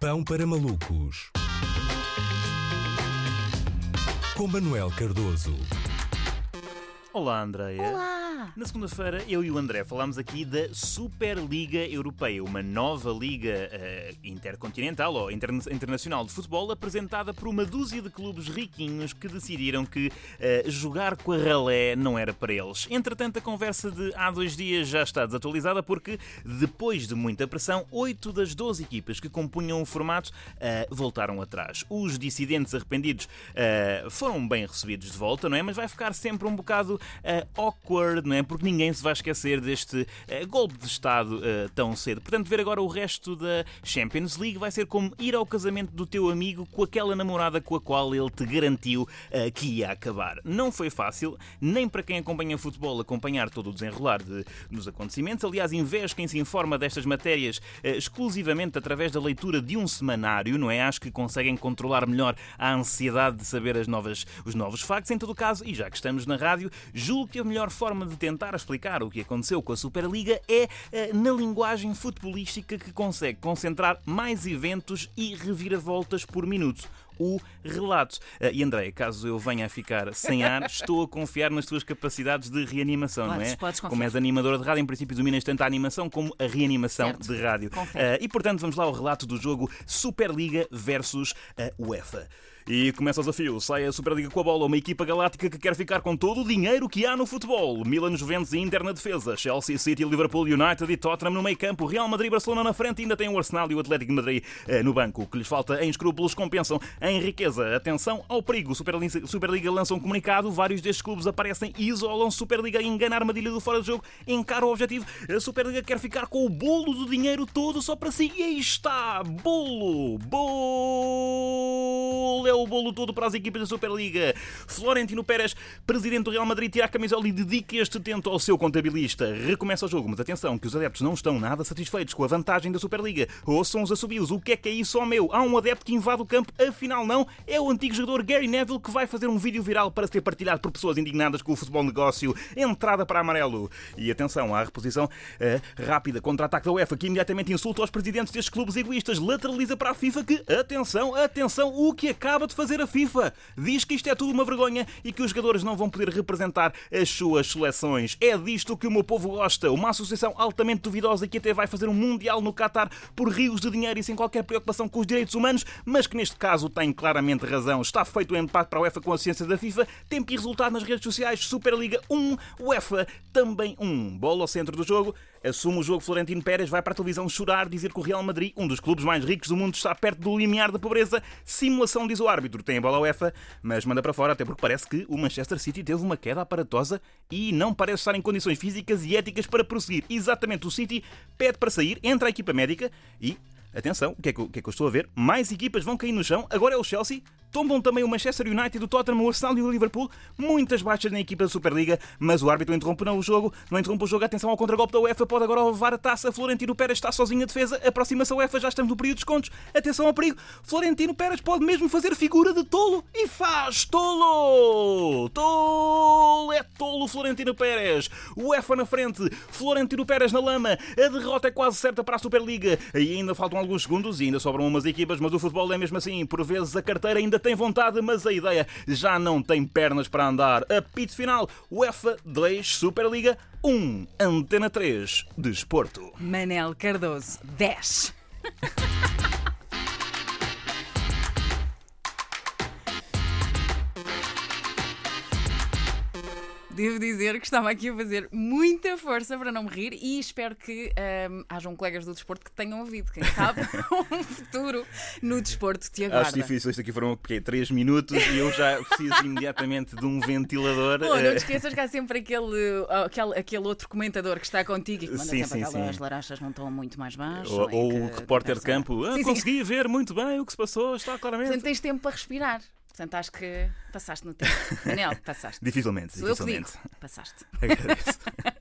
Pão para malucos. Com Manuel Cardoso. Olá, Andreia. Olá! Na segunda-feira, eu e o André falámos aqui da Superliga Europeia, uma nova liga uh, intercontinental ou interna internacional de futebol apresentada por uma dúzia de clubes riquinhos que decidiram que uh, jogar com a ralé não era para eles. Entretanto, a conversa de há dois dias já está desatualizada porque, depois de muita pressão, oito das 12 equipas que compunham o formato uh, voltaram atrás. Os dissidentes arrependidos foram bem recebidos de volta, não é? Mas vai ficar sempre um bocado awkward, não é? Porque ninguém se vai esquecer deste uh, golpe de Estado uh, tão cedo. Portanto, ver agora o resto da Champions League vai ser como ir ao casamento do teu amigo com aquela namorada com a qual ele te garantiu uh, que ia acabar. Não foi fácil, nem para quem acompanha futebol acompanhar todo o desenrolar de, dos acontecimentos. Aliás, invejo quem se informa destas matérias exclusivamente através da leitura de um semanário, não é? Acho que conseguem controlar melhor a ansiedade de saber as novas, os novos factos. Em todo caso, e já que estamos na rádio, julgo que a melhor forma de tentar explicar o que aconteceu com a Superliga é eh, na linguagem futebolística que consegue concentrar mais eventos e reviravoltas por minuto o relato. Eh, e André, caso eu venha a ficar sem ar, estou a confiar nas tuas capacidades de reanimação, podes, não é? Podes como és animadora de rádio, em princípio dominas tanto a animação como a reanimação certo. de rádio. Uh, e portanto, vamos lá ao relato do jogo Superliga versus a UEFA. E começa o desafio. Sai a Superliga com a bola. Uma equipa galáctica que quer ficar com todo o dinheiro que há no futebol. Milan, Juventus e Inter na defesa. Chelsea, City, Liverpool, United e Tottenham no meio campo. Real Madrid, Barcelona na frente. E ainda tem o Arsenal e o Atlético de Madrid eh, no banco. O que lhes falta em escrúpulos compensam em riqueza. Atenção ao perigo. Superliga, Superliga lança um comunicado. Vários destes clubes aparecem e isolam Superliga. Engana a armadilha do fora de jogo. Encara o objetivo. A Superliga quer ficar com o bolo do dinheiro todo só para si. E aí está. Bolo. Bolo. O bolo todo para as equipas da Superliga. Florentino Pérez, presidente do Real Madrid, tira a camisola e dedica este tento ao seu contabilista. Recomeça o jogo, mas atenção, que os adeptos não estão nada satisfeitos com a vantagem da Superliga. Ouçam os assobios. O que é que é isso, ó meu? Há um adepto que invade o campo, afinal não. É o antigo jogador Gary Neville que vai fazer um vídeo viral para ser partilhado por pessoas indignadas com o futebol negócio. Entrada para amarelo. E atenção, à reposição uh, rápida contra-ataque da UEFA, que imediatamente insulta os presidentes destes clubes egoístas. Lateraliza para a FIFA que, atenção, atenção, o que acaba de fazer a FIFA diz que isto é tudo uma vergonha e que os jogadores não vão poder representar as suas seleções. É disto que o meu povo gosta. Uma associação altamente duvidosa que até vai fazer um Mundial no Qatar por rios de dinheiro e sem qualquer preocupação com os direitos humanos, mas que neste caso tem claramente razão. Está feito o um empate para a UEFA com a ciência da FIFA. Tempo e resultado nas redes sociais. Superliga 1, UEFA também 1. Bola ao centro do jogo. Assume o jogo Florentino Pérez, vai para a televisão chorar, dizer que o Real Madrid, um dos clubes mais ricos do mundo, está perto do limiar da pobreza. Simulação, diz o. Tem a bola UEFA, mas manda para fora, até porque parece que o Manchester City teve uma queda aparatosa e não parece estar em condições físicas e éticas para prosseguir. Exatamente, o City pede para sair, entra a equipa médica e Atenção, o que, é que, o que, é que eu estou a ver? Mais equipas vão cair no chão. Agora é o Chelsea. Tombam também o Manchester United, o Tottenham, o Arsenal e o Liverpool. Muitas baixas na equipa da Superliga, mas o árbitro interrompe não o jogo. Não interrompe o jogo. Atenção ao contragolpe da UEFA. Pode agora levar a taça. Florentino Pérez está sozinho a defesa. Aproxima-se a UEFA. Já estamos no período de descontos. Atenção ao perigo. Florentino Pérez pode mesmo fazer figura de tolo. E faz tolo! Tolo! É tolo Florentino Pérez. UEFA na frente. Florentino Pérez na lama. A derrota é quase certa para a Superliga. E ainda faltam alguns segundos e ainda sobram umas equipas, mas o futebol é mesmo assim. Por vezes a carteira ainda tem vontade, mas a ideia já não tem pernas para andar. Apito final, UEFA 2, Superliga 1, Antena 3, Desporto. Manel Cardoso, 10. devo dizer que estava aqui a fazer muita força para não me rir e espero que um, hajam colegas do desporto que tenham ouvido. Quem sabe um futuro no desporto te aguarda. Acho difícil, isto aqui foram porque, 3 minutos e eu já preciso imediatamente de um ventilador. Pô, não te esqueças que há sempre aquele, aquele, aquele outro comentador que está contigo e que manda sim, sempre sim, aquelas sim. laranjas não estão muito mais baixo. Ou, ou o repórter de campo. Ah, sim, consegui ver muito bem o que se passou, está claramente. Portanto, tens tempo para respirar. Portanto, acho que passaste no tempo. Manel, passaste. Dificilmente, Sou eu que dificilmente. digo. Passaste. Agradeço.